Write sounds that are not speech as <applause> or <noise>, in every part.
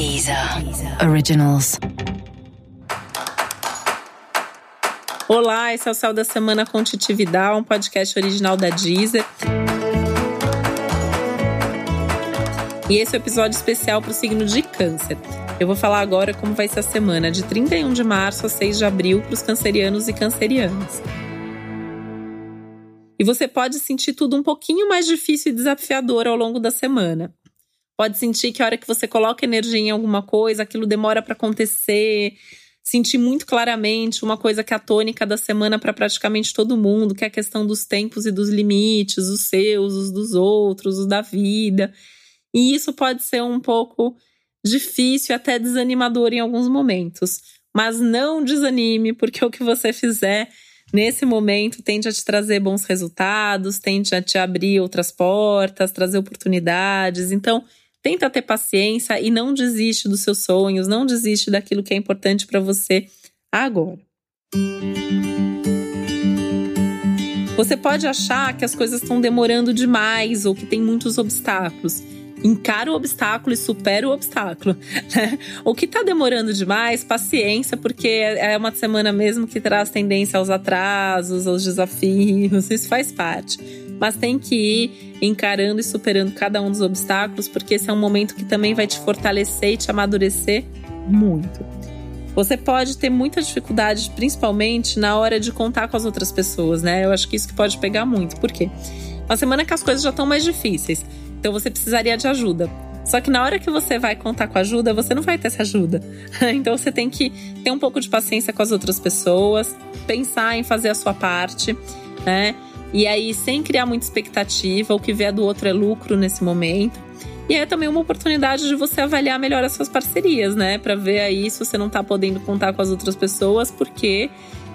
Deezer Originals. Olá, esse é o Céu da Semana com Titi Vidal, um podcast original da Deezer. E esse é o episódio especial para o signo de Câncer. Eu vou falar agora como vai ser a semana de 31 de março a 6 de abril para os cancerianos e cancerianas. E você pode sentir tudo um pouquinho mais difícil e desafiador ao longo da semana. Pode sentir que a hora que você coloca energia em alguma coisa, aquilo demora para acontecer. Sentir muito claramente uma coisa que é a tônica da semana para praticamente todo mundo, que é a questão dos tempos e dos limites, os seus, os dos outros, os da vida. E isso pode ser um pouco difícil, até desanimador em alguns momentos. Mas não desanime, porque <laughs> o que você fizer nesse momento tende a te trazer bons resultados, tende a te abrir outras portas, trazer oportunidades. Então, tenta ter paciência e não desiste dos seus sonhos, não desiste daquilo que é importante para você agora. Você pode achar que as coisas estão demorando demais ou que tem muitos obstáculos encara o obstáculo e supera o obstáculo. <laughs> Né? O que está demorando demais, paciência, porque é uma semana mesmo que traz tendência aos atrasos, aos desafios, isso faz parte. Mas tem que ir encarando e superando cada um dos obstáculos, porque esse é um momento que também vai te fortalecer e te amadurecer muito. Você pode ter muita dificuldade, principalmente na hora de contar com as outras pessoas, né? Eu acho que isso que pode pegar muito. Por quê? Uma semana que as coisas já estão mais difíceis. Então você precisaria de ajuda. Só que na hora que você vai contar com ajuda, você não vai ter essa ajuda. <laughs> Então você tem que ter um pouco de paciência com as outras pessoas, pensar em fazer a sua parte, né? E aí, sem criar muita expectativa, o que vier do outro é lucro nesse momento. E é também uma oportunidade de você avaliar melhor as suas parcerias, né? Para ver aí se você não tá podendo contar com as outras pessoas, por quê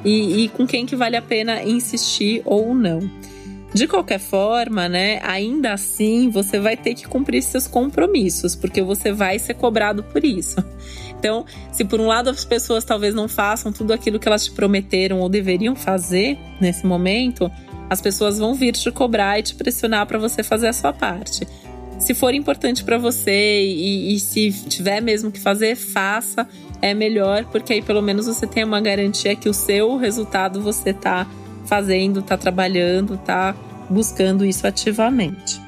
e, e com quem que vale a pena insistir ou não. De qualquer forma, né, ainda assim você vai ter que cumprir seus compromissos, porque você vai ser cobrado por isso. Então, se por um lado as pessoas talvez não façam tudo aquilo que elas te prometeram ou deveriam fazer nesse momento, as pessoas vão vir te cobrar e te pressionar para você fazer a sua parte. Se for importante para você e, e se tiver mesmo que fazer, faça. É melhor, porque aí pelo menos você tem uma garantia que o seu resultado você tá fazendo, tá trabalhando, tá buscando isso ativamente.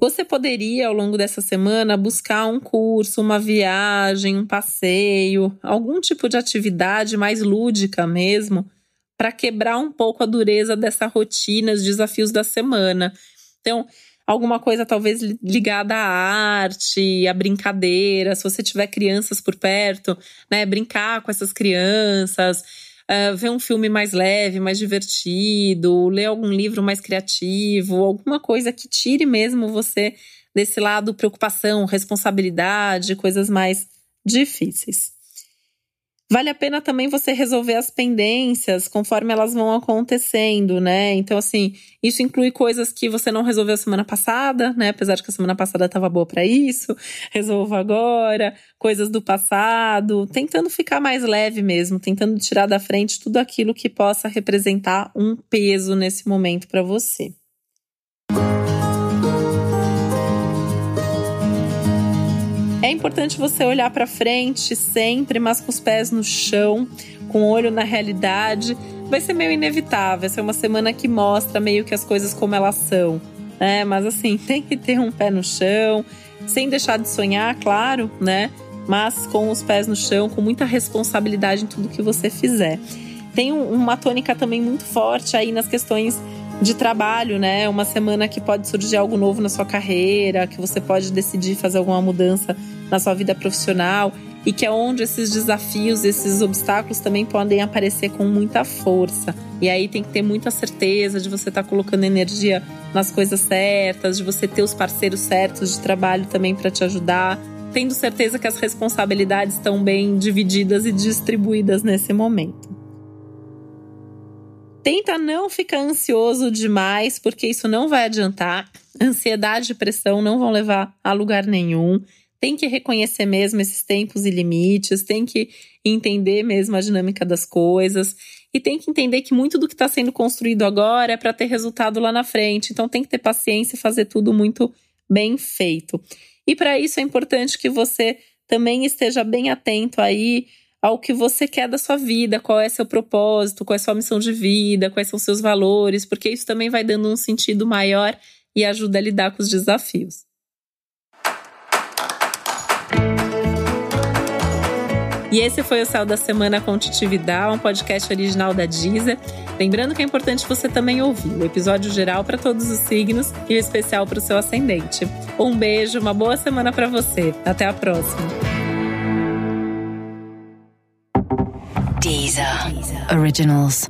Você poderia, ao longo dessa semana, buscar um curso, uma viagem, um passeio, algum tipo de atividade mais lúdica mesmo, para quebrar um pouco a dureza dessa rotina, os desafios da semana. Então, alguma coisa talvez ligada à arte, à brincadeira, se você tiver crianças por perto, né, brincar com essas crianças uh, ver um filme mais leve, mais divertido, ler algum livro mais criativo, alguma coisa que tire mesmo você desse lado preocupação, responsabilidade, coisas mais difíceis. Vale a pena também você resolver as pendências conforme elas vão acontecendo, né? Então, assim, isso inclui coisas que você não resolveu semana passada, né? Apesar de que a semana passada estava boa para isso, resolva agora, coisas do passado, tentando ficar mais leve mesmo, tentando tirar da frente tudo aquilo que possa representar um peso nesse momento para você. É importante você olhar para frente sempre, mas com os pés no chão, com o olho na realidade. Vai ser meio inevitável, vai ser uma semana que mostra meio que as coisas como elas são, né? Mas assim, <laughs> tem que ter um pé no chão, sem deixar de sonhar, claro, né? Mas com os pés no chão, com muita responsabilidade em tudo que você fizer. Tem uma tônica também muito forte aí nas questões de trabalho, né? Uma semana que pode surgir algo novo na sua carreira, que você pode decidir fazer alguma mudança na sua vida profissional e que é onde esses desafios, esses obstáculos também podem aparecer com muita força. E aí tem que ter muita certeza de você estar tá colocando energia nas coisas certas, de você ter os parceiros certos de trabalho também para te ajudar, tendo certeza que as responsabilidades estão bem divididas e distribuídas nesse momento. Tenta não ficar ansioso demais, porque isso não vai adiantar. Ansiedade e pressão não vão levar a lugar nenhum tem que reconhecer mesmo esses tempos e limites, tem que entender mesmo a dinâmica das coisas e tem que entender que muito do que está sendo construído agora é para ter resultado lá na frente. Então tem que ter paciência e fazer tudo muito bem feito. E para isso é importante que você também esteja bem atento aí ao que você quer da sua vida, qual é seu propósito, qual é sua missão de vida, quais são seus valores, porque isso também vai dando um sentido maior e ajuda a lidar com os desafios. E esse foi o Céu da Semana com Titividade, um podcast original da Deezer. Lembrando que é importante você também ouvir o episódio geral para todos os signos e o especial para o seu ascendente. Um beijo, uma boa semana para você. Até a próxima. Deezer. Originals.